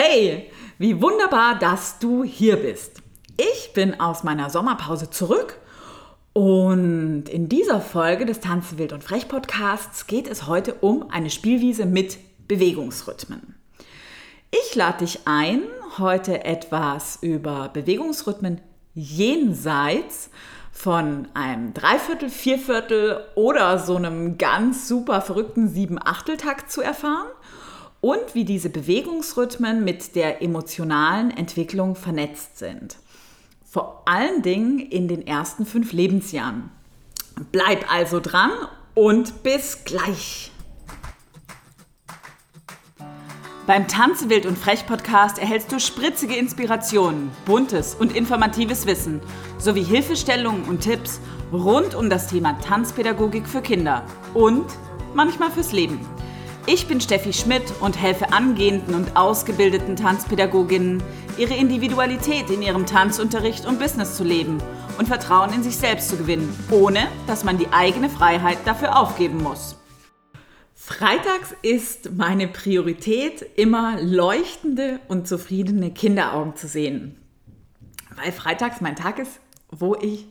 Hey, wie wunderbar, dass du hier bist. Ich bin aus meiner Sommerpause zurück und in dieser Folge des Tanzen wild und frech Podcasts geht es heute um eine Spielwiese mit Bewegungsrhythmen. Ich lade dich ein, heute etwas über Bewegungsrhythmen jenseits von einem Dreiviertel, Vierviertel oder so einem ganz super verrückten Sieben-Achtel-Takt zu erfahren und wie diese Bewegungsrhythmen mit der emotionalen Entwicklung vernetzt sind. Vor allen Dingen in den ersten fünf Lebensjahren. Bleib also dran und bis gleich. Beim Tanze wild und frech Podcast erhältst du spritzige Inspirationen, buntes und informatives Wissen sowie Hilfestellungen und Tipps rund um das Thema Tanzpädagogik für Kinder und manchmal fürs Leben. Ich bin Steffi Schmidt und helfe angehenden und ausgebildeten Tanzpädagoginnen, ihre Individualität in ihrem Tanzunterricht und Business zu leben und Vertrauen in sich selbst zu gewinnen, ohne dass man die eigene Freiheit dafür aufgeben muss. Freitags ist meine Priorität immer leuchtende und zufriedene Kinderaugen zu sehen. Weil freitags mein Tag ist, wo ich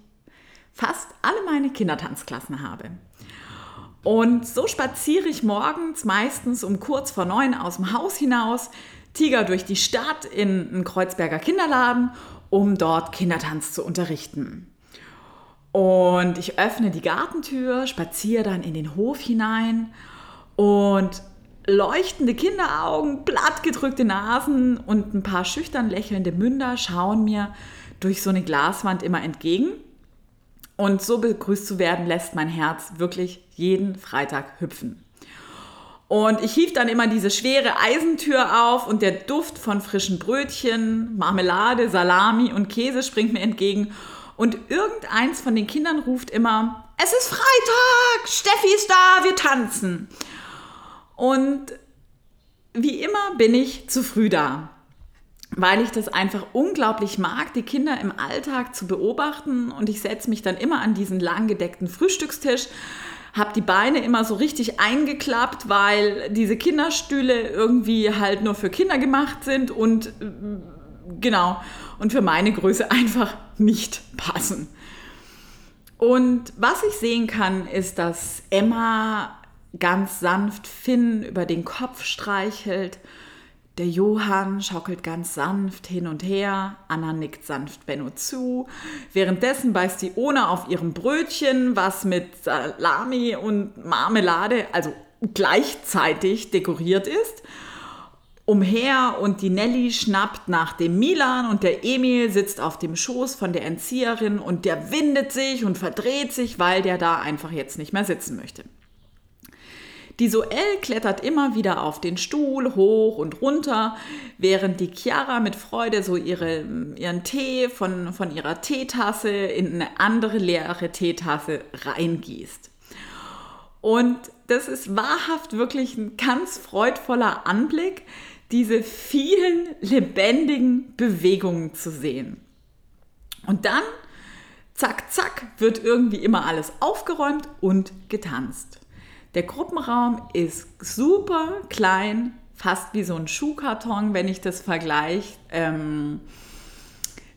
fast alle meine Kindertanzklassen habe. Und so spaziere ich morgens meistens um kurz vor neun aus dem Haus hinaus, tiger durch die Stadt in einen Kreuzberger Kinderladen, um dort Kindertanz zu unterrichten. Und ich öffne die Gartentür, spaziere dann in den Hof hinein und leuchtende Kinderaugen, plattgedrückte Nasen und ein paar schüchtern lächelnde Münder schauen mir durch so eine Glaswand immer entgegen. Und so begrüßt zu werden, lässt mein Herz wirklich jeden Freitag hüpfen. Und ich hief dann immer diese schwere Eisentür auf und der Duft von frischen Brötchen, Marmelade, Salami und Käse springt mir entgegen. Und irgendeins von den Kindern ruft immer, es ist Freitag, Steffi ist da, wir tanzen. Und wie immer bin ich zu früh da weil ich das einfach unglaublich mag, die Kinder im Alltag zu beobachten. Und ich setze mich dann immer an diesen langgedeckten Frühstückstisch, habe die Beine immer so richtig eingeklappt, weil diese Kinderstühle irgendwie halt nur für Kinder gemacht sind und äh, genau, und für meine Größe einfach nicht passen. Und was ich sehen kann, ist, dass Emma ganz sanft Finn über den Kopf streichelt der Johann schaukelt ganz sanft hin und her, Anna nickt sanft Benno zu. Währenddessen beißt die Ona auf ihrem Brötchen, was mit Salami und Marmelade, also gleichzeitig dekoriert ist, umher und die Nelly schnappt nach dem Milan und der Emil sitzt auf dem Schoß von der Entzieherin und der windet sich und verdreht sich, weil der da einfach jetzt nicht mehr sitzen möchte. Die Soel klettert immer wieder auf den Stuhl, hoch und runter, während die Chiara mit Freude so ihre, ihren Tee von, von ihrer Teetasse in eine andere leere Teetasse reingießt. Und das ist wahrhaft wirklich ein ganz freudvoller Anblick, diese vielen lebendigen Bewegungen zu sehen. Und dann, zack, zack, wird irgendwie immer alles aufgeräumt und getanzt. Der Gruppenraum ist super klein, fast wie so ein Schuhkarton, wenn ich das vergleiche ähm,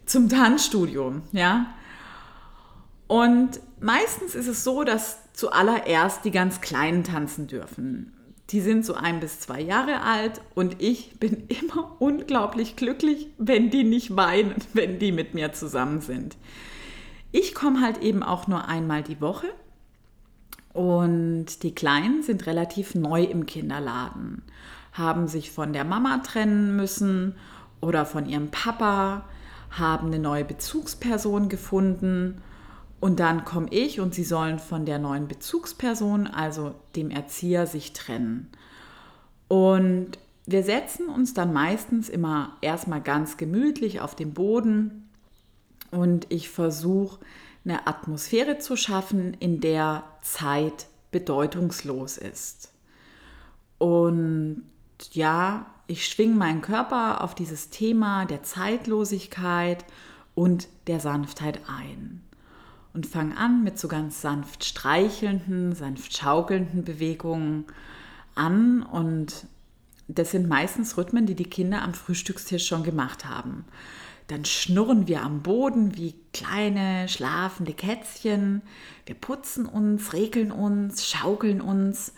zum Tanzstudio. Ja? Und meistens ist es so, dass zuallererst die ganz Kleinen tanzen dürfen. Die sind so ein bis zwei Jahre alt und ich bin immer unglaublich glücklich, wenn die nicht weinen, wenn die mit mir zusammen sind. Ich komme halt eben auch nur einmal die Woche und die Kleinen sind relativ neu im Kinderladen, haben sich von der Mama trennen müssen oder von ihrem Papa, haben eine neue Bezugsperson gefunden und dann komme ich und sie sollen von der neuen Bezugsperson, also dem Erzieher, sich trennen. Und wir setzen uns dann meistens immer erstmal ganz gemütlich auf den Boden und ich versuche eine Atmosphäre zu schaffen, in der Zeit bedeutungslos ist. Und ja, ich schwinge meinen Körper auf dieses Thema der Zeitlosigkeit und der Sanftheit ein. Und fange an mit so ganz sanft streichelnden, sanft schaukelnden Bewegungen an und das sind meistens Rhythmen, die die Kinder am Frühstückstisch schon gemacht haben. Dann schnurren wir am Boden wie kleine schlafende Kätzchen. Wir putzen uns, regeln uns, schaukeln uns.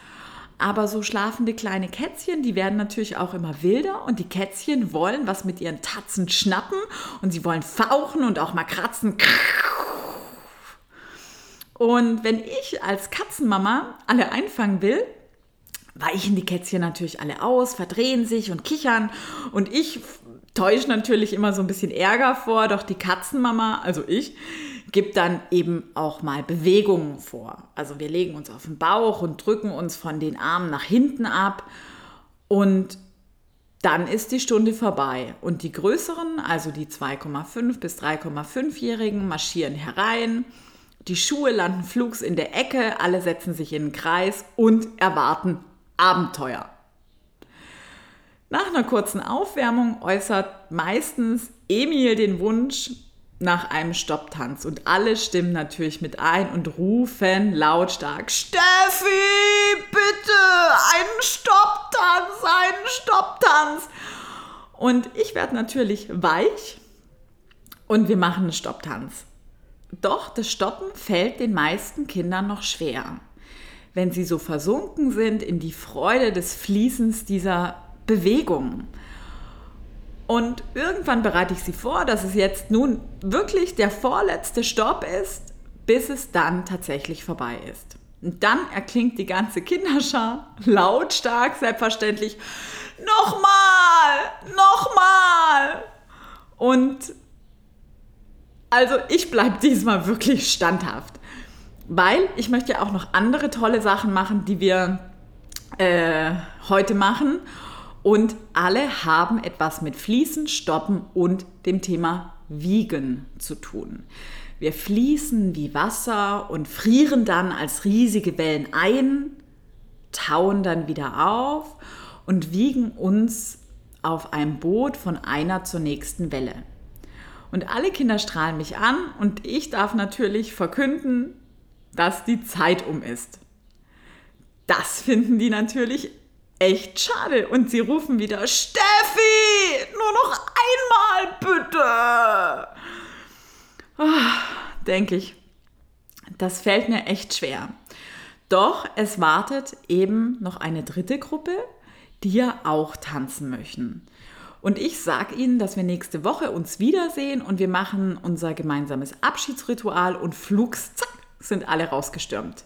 Aber so schlafende kleine Kätzchen, die werden natürlich auch immer wilder und die Kätzchen wollen was mit ihren Tatzen schnappen und sie wollen fauchen und auch mal kratzen. Und wenn ich als Katzenmama alle einfangen will, weichen die Kätzchen natürlich alle aus, verdrehen sich und kichern. Und ich täusche natürlich immer so ein bisschen Ärger vor, doch die Katzenmama, also ich, gibt dann eben auch mal Bewegungen vor. Also wir legen uns auf den Bauch und drücken uns von den Armen nach hinten ab und dann ist die Stunde vorbei und die größeren, also die 2,5 bis 3,5-Jährigen, marschieren herein. Die Schuhe landen flugs in der Ecke, alle setzen sich in den Kreis und erwarten Abenteuer. Nach einer kurzen Aufwärmung äußert meistens Emil den Wunsch nach einem Stopptanz und alle stimmen natürlich mit ein und rufen lautstark: Steffi, bitte, einen Stopptanz, einen Stopptanz. Und ich werde natürlich weich und wir machen einen Stopptanz. Doch das Stoppen fällt den meisten Kindern noch schwer wenn sie so versunken sind in die Freude des Fließens dieser Bewegung. Und irgendwann bereite ich sie vor, dass es jetzt nun wirklich der vorletzte Stopp ist, bis es dann tatsächlich vorbei ist. Und dann erklingt die ganze Kinderschar lautstark, selbstverständlich, nochmal, nochmal. Und also ich bleibe diesmal wirklich standhaft weil ich möchte ja auch noch andere tolle Sachen machen, die wir äh, heute machen. Und alle haben etwas mit Fließen, Stoppen und dem Thema Wiegen zu tun. Wir fließen wie Wasser und frieren dann als riesige Wellen ein, tauen dann wieder auf und wiegen uns auf einem Boot von einer zur nächsten Welle. Und alle Kinder strahlen mich an und ich darf natürlich verkünden, dass die Zeit um ist. Das finden die natürlich echt schade und sie rufen wieder, Steffi, nur noch einmal bitte. Oh, Denke ich, das fällt mir echt schwer. Doch es wartet eben noch eine dritte Gruppe, die ja auch tanzen möchten. Und ich sage Ihnen, dass wir nächste Woche uns wiedersehen und wir machen unser gemeinsames Abschiedsritual und flugs, zack, sind alle rausgestürmt.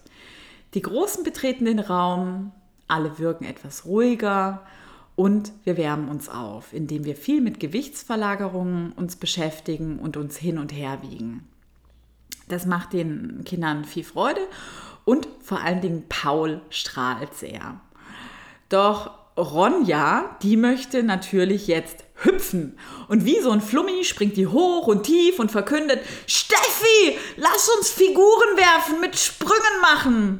Die Großen betreten den Raum, alle wirken etwas ruhiger und wir wärmen uns auf, indem wir viel mit Gewichtsverlagerungen uns beschäftigen und uns hin und her wiegen. Das macht den Kindern viel Freude und vor allen Dingen Paul strahlt sehr. Doch Ronja, die möchte natürlich jetzt hüpfen. Und wie so ein Flummi springt die hoch und tief und verkündet, Steffi, lass uns Figuren werfen, mit Sprüngen machen.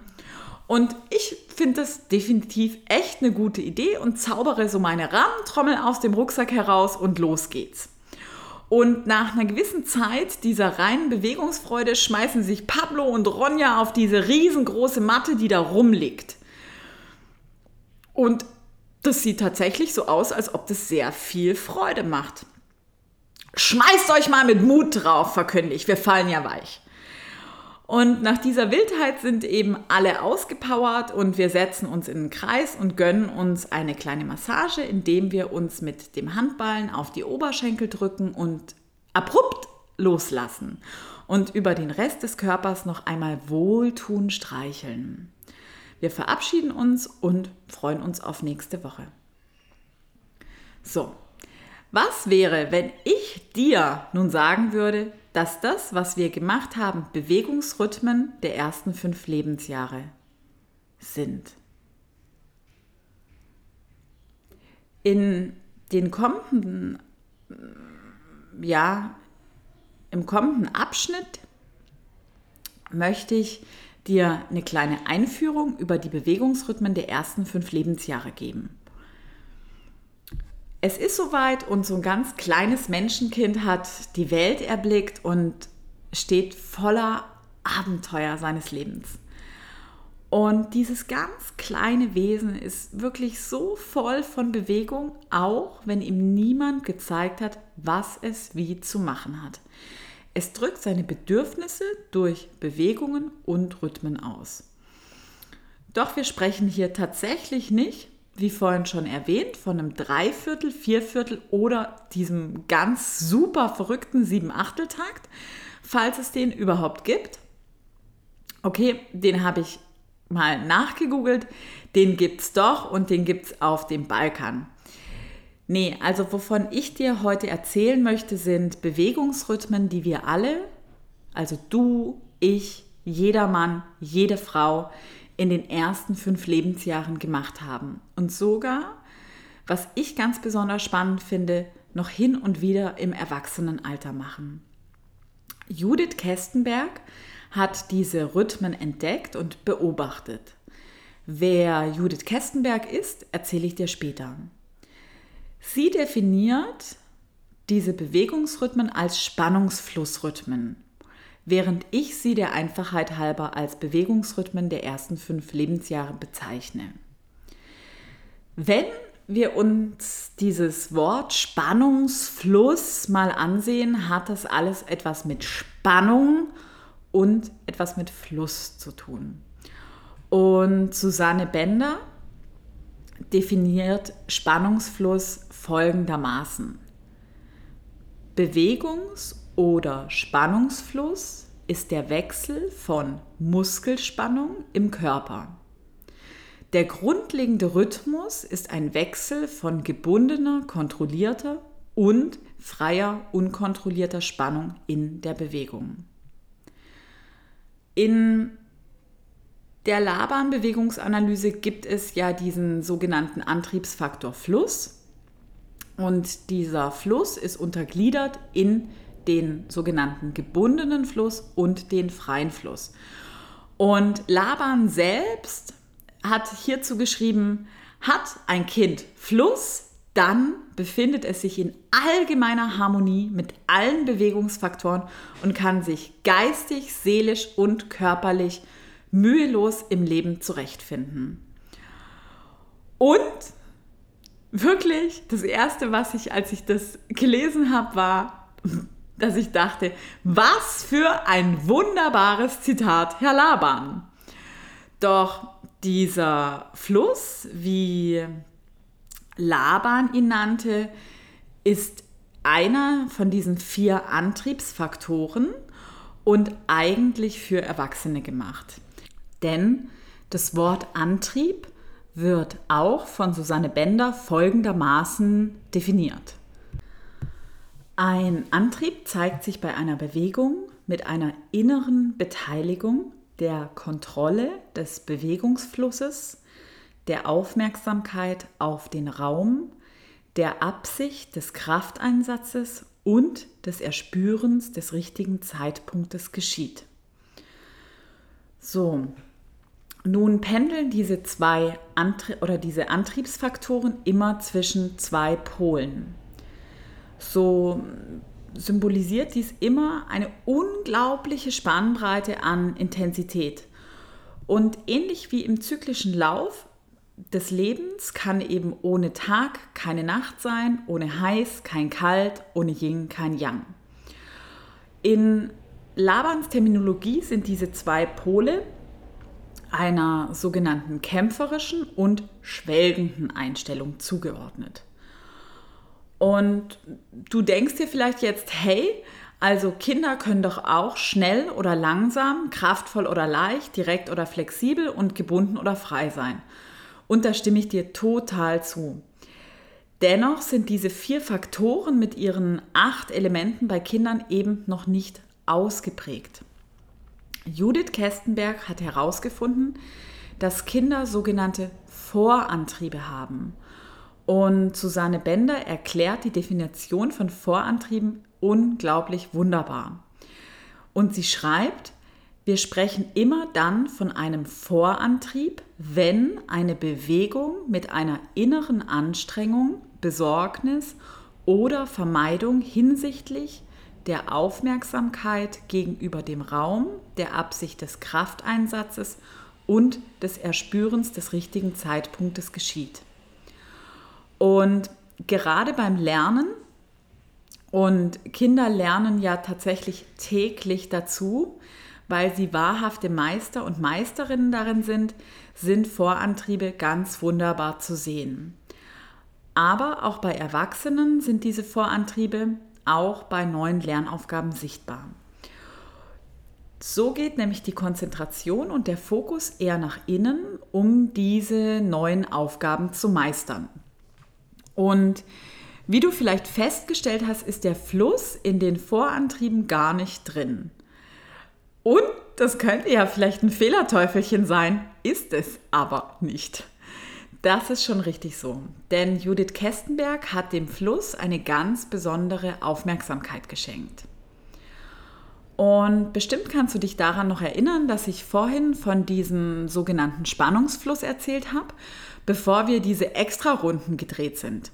Und ich finde das definitiv echt eine gute Idee und zaubere so meine Rahmentrommel aus dem Rucksack heraus und los geht's. Und nach einer gewissen Zeit dieser reinen Bewegungsfreude schmeißen sich Pablo und Ronja auf diese riesengroße Matte, die da rumliegt. Und das sieht tatsächlich so aus, als ob das sehr viel Freude macht. Schmeißt euch mal mit Mut drauf, verkünde ich. Wir fallen ja weich. Und nach dieser Wildheit sind eben alle ausgepowert und wir setzen uns in den Kreis und gönnen uns eine kleine Massage, indem wir uns mit dem Handballen auf die Oberschenkel drücken und abrupt loslassen und über den Rest des Körpers noch einmal wohltun streicheln. Wir verabschieden uns und freuen uns auf nächste Woche. So, was wäre, wenn ich dir nun sagen würde, dass das, was wir gemacht haben, Bewegungsrhythmen der ersten fünf Lebensjahre sind? In den kommenden, ja, im kommenden Abschnitt möchte ich dir eine kleine Einführung über die Bewegungsrhythmen der ersten fünf Lebensjahre geben. Es ist soweit und so ein ganz kleines Menschenkind hat die Welt erblickt und steht voller Abenteuer seines Lebens. Und dieses ganz kleine Wesen ist wirklich so voll von Bewegung, auch wenn ihm niemand gezeigt hat, was es wie zu machen hat. Es drückt seine Bedürfnisse durch Bewegungen und Rhythmen aus. Doch wir sprechen hier tatsächlich nicht, wie vorhin schon erwähnt, von einem Dreiviertel, Vierviertel oder diesem ganz super verrückten Sieben-Achtel-Takt, falls es den überhaupt gibt. Okay, den habe ich mal nachgegoogelt. Den gibt es doch und den gibt es auf dem Balkan. Nee, also wovon ich dir heute erzählen möchte, sind Bewegungsrhythmen, die wir alle, also du, ich, jeder Mann, jede Frau, in den ersten fünf Lebensjahren gemacht haben. Und sogar, was ich ganz besonders spannend finde, noch hin und wieder im Erwachsenenalter machen. Judith Kestenberg hat diese Rhythmen entdeckt und beobachtet. Wer Judith Kestenberg ist, erzähle ich dir später. Sie definiert diese Bewegungsrhythmen als Spannungsflussrhythmen, während ich sie der Einfachheit halber als Bewegungsrhythmen der ersten fünf Lebensjahre bezeichne. Wenn wir uns dieses Wort Spannungsfluss mal ansehen, hat das alles etwas mit Spannung und etwas mit Fluss zu tun. Und Susanne Bender definiert Spannungsfluss folgendermaßen. Bewegungs- oder Spannungsfluss ist der Wechsel von Muskelspannung im Körper. Der grundlegende Rhythmus ist ein Wechsel von gebundener, kontrollierter und freier, unkontrollierter Spannung in der Bewegung. In der Laban-Bewegungsanalyse gibt es ja diesen sogenannten Antriebsfaktor Fluss. Und dieser Fluss ist untergliedert in den sogenannten gebundenen Fluss und den freien Fluss. Und Laban selbst hat hierzu geschrieben, hat ein Kind Fluss, dann befindet es sich in allgemeiner Harmonie mit allen Bewegungsfaktoren und kann sich geistig, seelisch und körperlich mühelos im Leben zurechtfinden. Und wirklich, das Erste, was ich, als ich das gelesen habe, war, dass ich dachte, was für ein wunderbares Zitat, Herr Laban. Doch dieser Fluss, wie Laban ihn nannte, ist einer von diesen vier Antriebsfaktoren und eigentlich für Erwachsene gemacht. Denn das Wort Antrieb wird auch von Susanne Bender folgendermaßen definiert. Ein Antrieb zeigt sich bei einer Bewegung mit einer inneren Beteiligung der Kontrolle des Bewegungsflusses, der Aufmerksamkeit auf den Raum, der Absicht des Krafteinsatzes und des Erspürens des richtigen Zeitpunktes geschieht. So, nun pendeln diese zwei Antrie oder diese Antriebsfaktoren immer zwischen zwei Polen. So symbolisiert dies immer eine unglaubliche Spannbreite an Intensität. Und ähnlich wie im zyklischen Lauf des Lebens kann eben ohne Tag keine Nacht sein, ohne heiß kein kalt, ohne Yin kein Yang. In Labans Terminologie sind diese zwei Pole einer sogenannten kämpferischen und schwelgenden Einstellung zugeordnet. Und du denkst dir vielleicht jetzt, hey, also Kinder können doch auch schnell oder langsam, kraftvoll oder leicht, direkt oder flexibel und gebunden oder frei sein. Und da stimme ich dir total zu. Dennoch sind diese vier Faktoren mit ihren acht Elementen bei Kindern eben noch nicht ausgeprägt. Judith Kestenberg hat herausgefunden, dass Kinder sogenannte Vorantriebe haben. Und Susanne Bender erklärt die Definition von Vorantrieben unglaublich wunderbar. Und sie schreibt, wir sprechen immer dann von einem Vorantrieb, wenn eine Bewegung mit einer inneren Anstrengung, Besorgnis oder Vermeidung hinsichtlich der Aufmerksamkeit gegenüber dem Raum, der Absicht des Krafteinsatzes und des Erspürens des richtigen Zeitpunktes geschieht. Und gerade beim Lernen, und Kinder lernen ja tatsächlich täglich dazu, weil sie wahrhafte Meister und Meisterinnen darin sind, sind Vorantriebe ganz wunderbar zu sehen. Aber auch bei Erwachsenen sind diese Vorantriebe auch bei neuen Lernaufgaben sichtbar. So geht nämlich die Konzentration und der Fokus eher nach innen, um diese neuen Aufgaben zu meistern. Und wie du vielleicht festgestellt hast, ist der Fluss in den Vorantrieben gar nicht drin. Und das könnte ja vielleicht ein Fehlerteufelchen sein, ist es aber nicht. Das ist schon richtig so. Denn Judith Kestenberg hat dem Fluss eine ganz besondere Aufmerksamkeit geschenkt. Und bestimmt kannst du dich daran noch erinnern, dass ich vorhin von diesem sogenannten Spannungsfluss erzählt habe, bevor wir diese Extrarunden gedreht sind.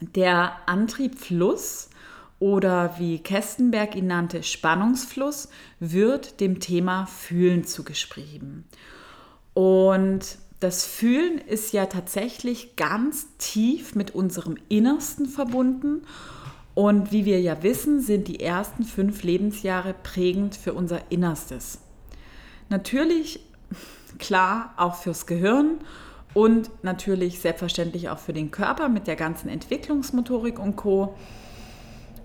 Der Antriebfluss oder wie Kestenberg ihn nannte, Spannungsfluss, wird dem Thema Fühlen zugeschrieben. Und das Fühlen ist ja tatsächlich ganz tief mit unserem Innersten verbunden. Und wie wir ja wissen, sind die ersten fünf Lebensjahre prägend für unser Innerstes. Natürlich, klar, auch fürs Gehirn und natürlich selbstverständlich auch für den Körper mit der ganzen Entwicklungsmotorik und Co.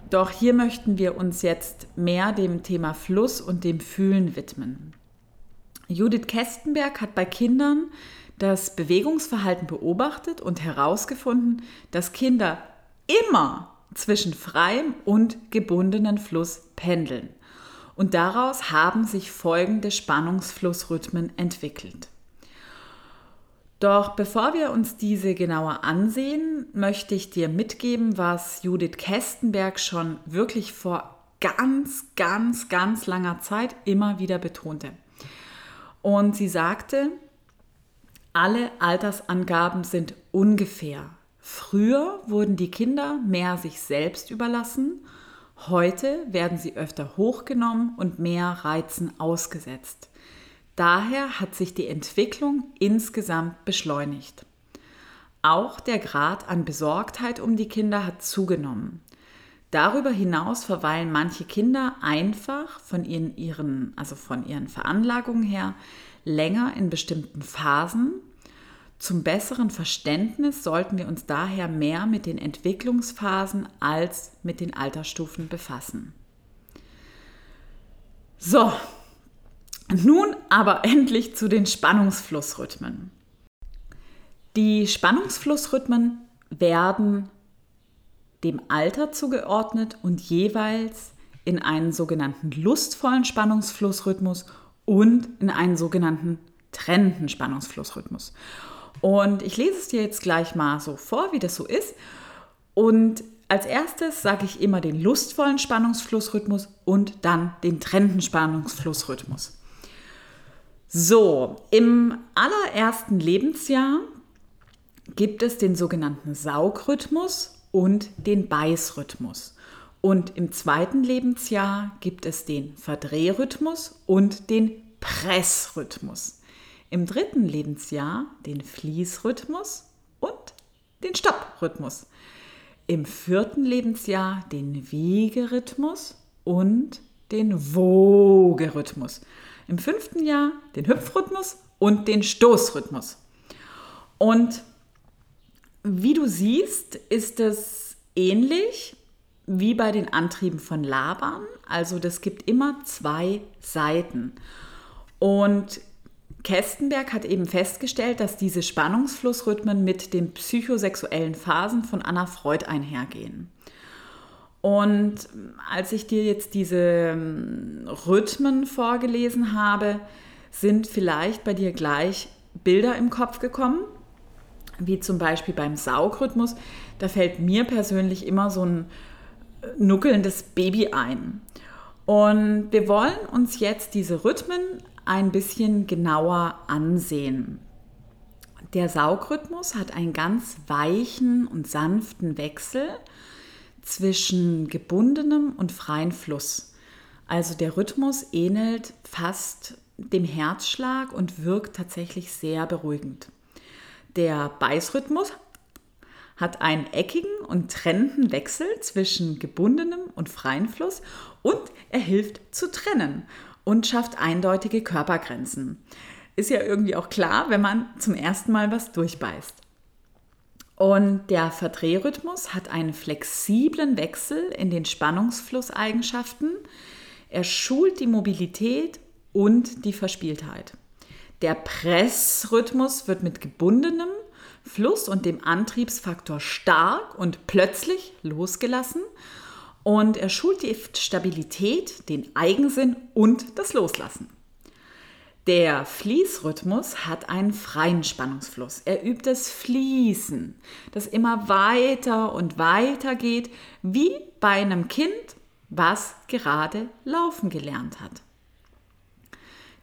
Doch hier möchten wir uns jetzt mehr dem Thema Fluss und dem Fühlen widmen. Judith Kestenberg hat bei Kindern das Bewegungsverhalten beobachtet und herausgefunden, dass Kinder immer zwischen freiem und gebundenen Fluss pendeln. Und daraus haben sich folgende Spannungsflussrhythmen entwickelt. Doch bevor wir uns diese genauer ansehen, möchte ich dir mitgeben, was Judith Kestenberg schon wirklich vor ganz, ganz, ganz langer Zeit immer wieder betonte. Und sie sagte, alle Altersangaben sind ungefähr. Früher wurden die Kinder mehr sich selbst überlassen, heute werden sie öfter hochgenommen und mehr Reizen ausgesetzt. Daher hat sich die Entwicklung insgesamt beschleunigt. Auch der Grad an Besorgtheit um die Kinder hat zugenommen. Darüber hinaus verweilen manche Kinder einfach von ihren, ihren, also von ihren Veranlagungen her länger in bestimmten Phasen. Zum besseren Verständnis sollten wir uns daher mehr mit den Entwicklungsphasen als mit den Altersstufen befassen. So, nun aber endlich zu den Spannungsflussrhythmen. Die Spannungsflussrhythmen werden dem Alter zugeordnet und jeweils in einen sogenannten lustvollen Spannungsflussrhythmus und in einen sogenannten trennenden Spannungsflussrhythmus. Und ich lese es dir jetzt gleich mal so vor, wie das so ist. Und als erstes sage ich immer den lustvollen Spannungsflussrhythmus und dann den trennenden Spannungsflussrhythmus. So, im allerersten Lebensjahr gibt es den sogenannten Saugrhythmus und den Beißrhythmus. Und im zweiten Lebensjahr gibt es den Verdrehrhythmus und den Pressrhythmus. Im dritten Lebensjahr den Fließrhythmus und den Stopprhythmus. Im vierten Lebensjahr den Wiegerhythmus und den Wogerhythmus. Im fünften Jahr den Hüpfrhythmus und den Stoßrhythmus. Und wie du siehst, ist es ähnlich wie bei den Antrieben von Laban. Also das gibt immer zwei Seiten. Und Kestenberg hat eben festgestellt, dass diese Spannungsflussrhythmen mit den psychosexuellen Phasen von Anna Freud einhergehen. Und als ich dir jetzt diese ähm, Rhythmen vorgelesen habe, sind vielleicht bei dir gleich Bilder im Kopf gekommen, wie zum Beispiel beim Saugrhythmus. Da fällt mir persönlich immer so ein äh, nuckelndes Baby ein. Und wir wollen uns jetzt diese Rhythmen ein bisschen genauer ansehen. Der Saugrhythmus hat einen ganz weichen und sanften Wechsel zwischen gebundenem und freiem Fluss. Also der Rhythmus ähnelt fast dem Herzschlag und wirkt tatsächlich sehr beruhigend. Der Beißrhythmus hat einen eckigen und trennenden Wechsel zwischen gebundenem und freiem Fluss und er hilft zu trennen und schafft eindeutige Körpergrenzen. Ist ja irgendwie auch klar, wenn man zum ersten Mal was durchbeißt. Und der Verdrehrhythmus hat einen flexiblen Wechsel in den Spannungsflusseigenschaften. Er schult die Mobilität und die Verspieltheit. Der Pressrhythmus wird mit gebundenem Fluss und dem Antriebsfaktor stark und plötzlich losgelassen und er schult die Stabilität, den Eigensinn und das Loslassen. Der Fließrhythmus hat einen freien Spannungsfluss. Er übt das Fließen, das immer weiter und weiter geht, wie bei einem Kind, was gerade laufen gelernt hat.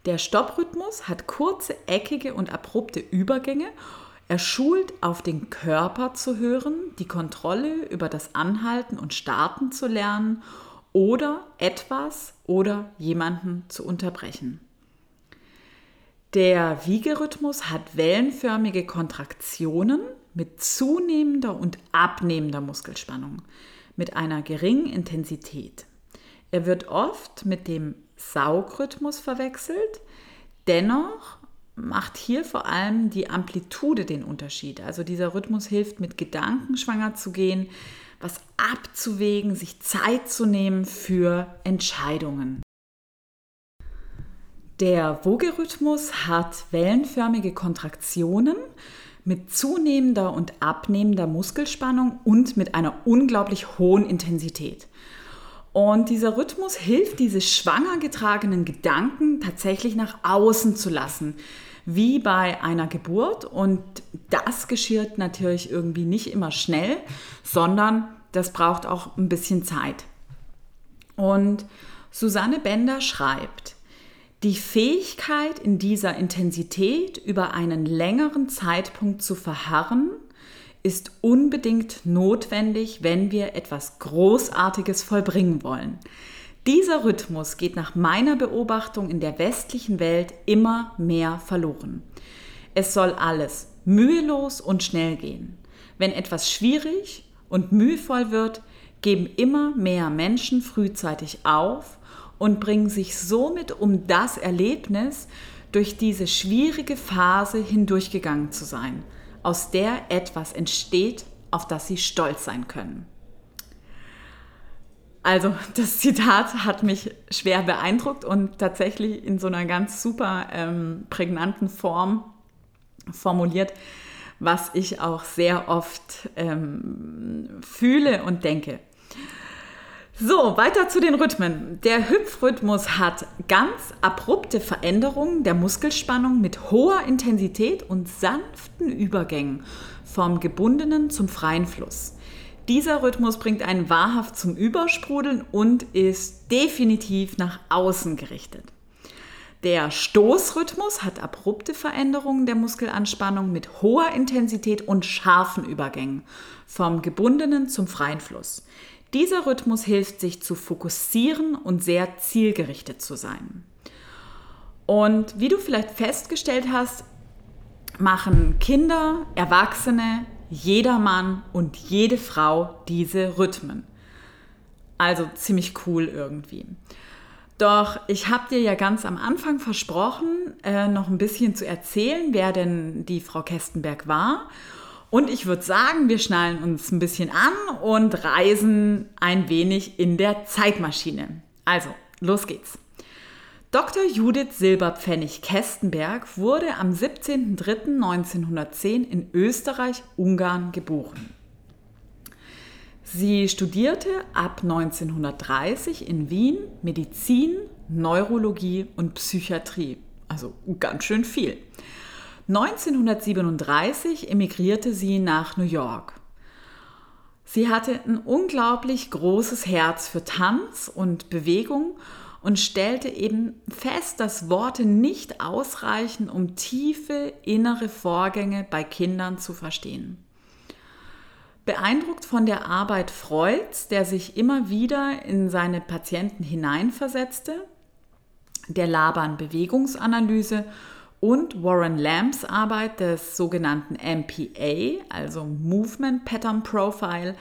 Der Stopprhythmus hat kurze, eckige und abrupte Übergänge. Er schult auf den Körper zu hören, die Kontrolle über das Anhalten und Starten zu lernen oder etwas oder jemanden zu unterbrechen. Der Wiegerhythmus hat wellenförmige Kontraktionen mit zunehmender und abnehmender Muskelspannung, mit einer geringen Intensität. Er wird oft mit dem Saugrhythmus verwechselt, dennoch macht hier vor allem die Amplitude den Unterschied. Also dieser Rhythmus hilft, mit Gedanken schwanger zu gehen, was abzuwägen, sich Zeit zu nehmen für Entscheidungen. Der Wogerhythmus hat wellenförmige Kontraktionen mit zunehmender und abnehmender Muskelspannung und mit einer unglaublich hohen Intensität. Und dieser Rhythmus hilft, diese schwanger getragenen Gedanken tatsächlich nach außen zu lassen, wie bei einer Geburt. Und das geschieht natürlich irgendwie nicht immer schnell, sondern das braucht auch ein bisschen Zeit. Und Susanne Bender schreibt, die Fähigkeit, in dieser Intensität über einen längeren Zeitpunkt zu verharren, ist unbedingt notwendig, wenn wir etwas Großartiges vollbringen wollen. Dieser Rhythmus geht nach meiner Beobachtung in der westlichen Welt immer mehr verloren. Es soll alles mühelos und schnell gehen. Wenn etwas schwierig und mühevoll wird, geben immer mehr Menschen frühzeitig auf und bringen sich somit um das Erlebnis, durch diese schwierige Phase hindurchgegangen zu sein, aus der etwas entsteht, auf das sie stolz sein können. Also das Zitat hat mich schwer beeindruckt und tatsächlich in so einer ganz super ähm, prägnanten Form formuliert, was ich auch sehr oft ähm, fühle und denke. So, weiter zu den Rhythmen. Der Hüpfrhythmus hat ganz abrupte Veränderungen der Muskelspannung mit hoher Intensität und sanften Übergängen vom gebundenen zum freien Fluss. Dieser Rhythmus bringt einen wahrhaft zum Übersprudeln und ist definitiv nach außen gerichtet. Der Stoßrhythmus hat abrupte Veränderungen der Muskelanspannung mit hoher Intensität und scharfen Übergängen vom gebundenen zum freien Fluss. Dieser Rhythmus hilft sich zu fokussieren und sehr zielgerichtet zu sein. Und wie du vielleicht festgestellt hast, machen Kinder, Erwachsene, jeder Mann und jede Frau diese Rhythmen. Also ziemlich cool irgendwie. Doch ich habe dir ja ganz am Anfang versprochen, äh, noch ein bisschen zu erzählen, wer denn die Frau Kestenberg war und ich würde sagen, wir schnallen uns ein bisschen an und reisen ein wenig in der Zeitmaschine. Also, los geht's. Dr. Judith Silberpfennig Kestenberg wurde am 17.03.1910 in Österreich-Ungarn geboren. Sie studierte ab 1930 in Wien Medizin, Neurologie und Psychiatrie. Also ganz schön viel. 1937 emigrierte sie nach New York. Sie hatte ein unglaublich großes Herz für Tanz und Bewegung und stellte eben fest, dass Worte nicht ausreichen, um tiefe innere Vorgänge bei Kindern zu verstehen. Beeindruckt von der Arbeit Freuds, der sich immer wieder in seine Patienten hineinversetzte, der Laban-Bewegungsanalyse und Warren Lambs Arbeit des sogenannten MPA, also Movement Pattern Profile,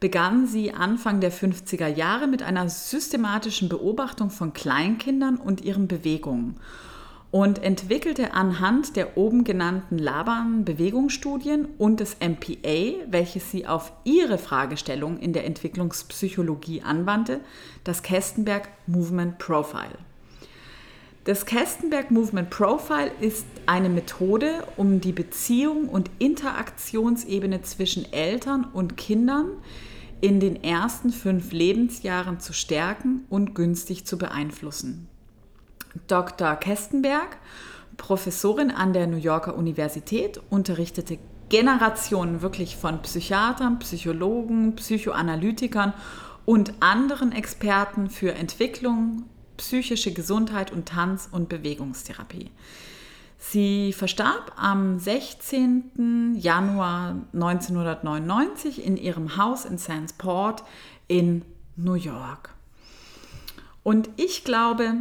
begann sie Anfang der 50er Jahre mit einer systematischen Beobachtung von Kleinkindern und ihren Bewegungen und entwickelte anhand der oben genannten Laban-Bewegungsstudien und des MPA, welches sie auf ihre Fragestellung in der Entwicklungspsychologie anwandte, das Kestenberg Movement Profile. Das Kestenberg Movement Profile ist eine Methode, um die Beziehung und Interaktionsebene zwischen Eltern und Kindern in den ersten fünf Lebensjahren zu stärken und günstig zu beeinflussen. Dr. Kestenberg, Professorin an der New Yorker Universität, unterrichtete Generationen wirklich von Psychiatern, Psychologen, Psychoanalytikern und anderen Experten für Entwicklung, psychische Gesundheit und Tanz- und Bewegungstherapie. Sie verstarb am 16. Januar 1999 in ihrem Haus in Sandsport in New York. Und ich glaube,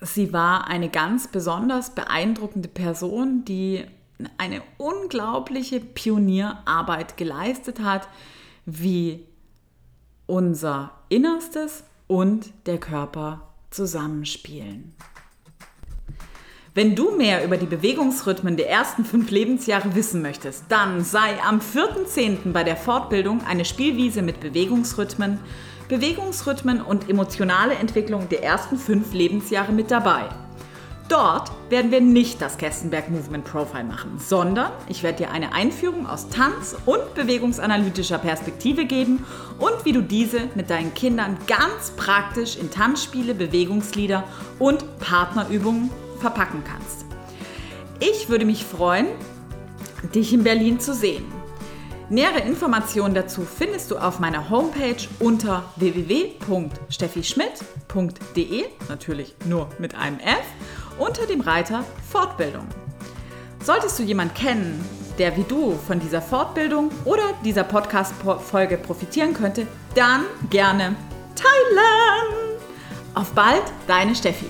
sie war eine ganz besonders beeindruckende Person, die eine unglaubliche Pionierarbeit geleistet hat, wie unser Innerstes und der Körper zusammenspielen. Wenn du mehr über die Bewegungsrhythmen der ersten fünf Lebensjahre wissen möchtest, dann sei am 4.10. bei der Fortbildung eine Spielwiese mit Bewegungsrhythmen Bewegungsrhythmen und emotionale Entwicklung der ersten fünf Lebensjahre mit dabei. Dort werden wir nicht das Kestenberg Movement Profile machen, sondern ich werde dir eine Einführung aus Tanz- und bewegungsanalytischer Perspektive geben und wie du diese mit deinen Kindern ganz praktisch in Tanzspiele, Bewegungslieder und Partnerübungen verpacken kannst. Ich würde mich freuen, dich in Berlin zu sehen. Nähere Informationen dazu findest du auf meiner Homepage unter www.steffischmidt.de, natürlich nur mit einem F, unter dem Reiter Fortbildung. Solltest du jemanden kennen, der wie du von dieser Fortbildung oder dieser Podcast-Folge profitieren könnte, dann gerne teilen! Auf bald, deine Steffi.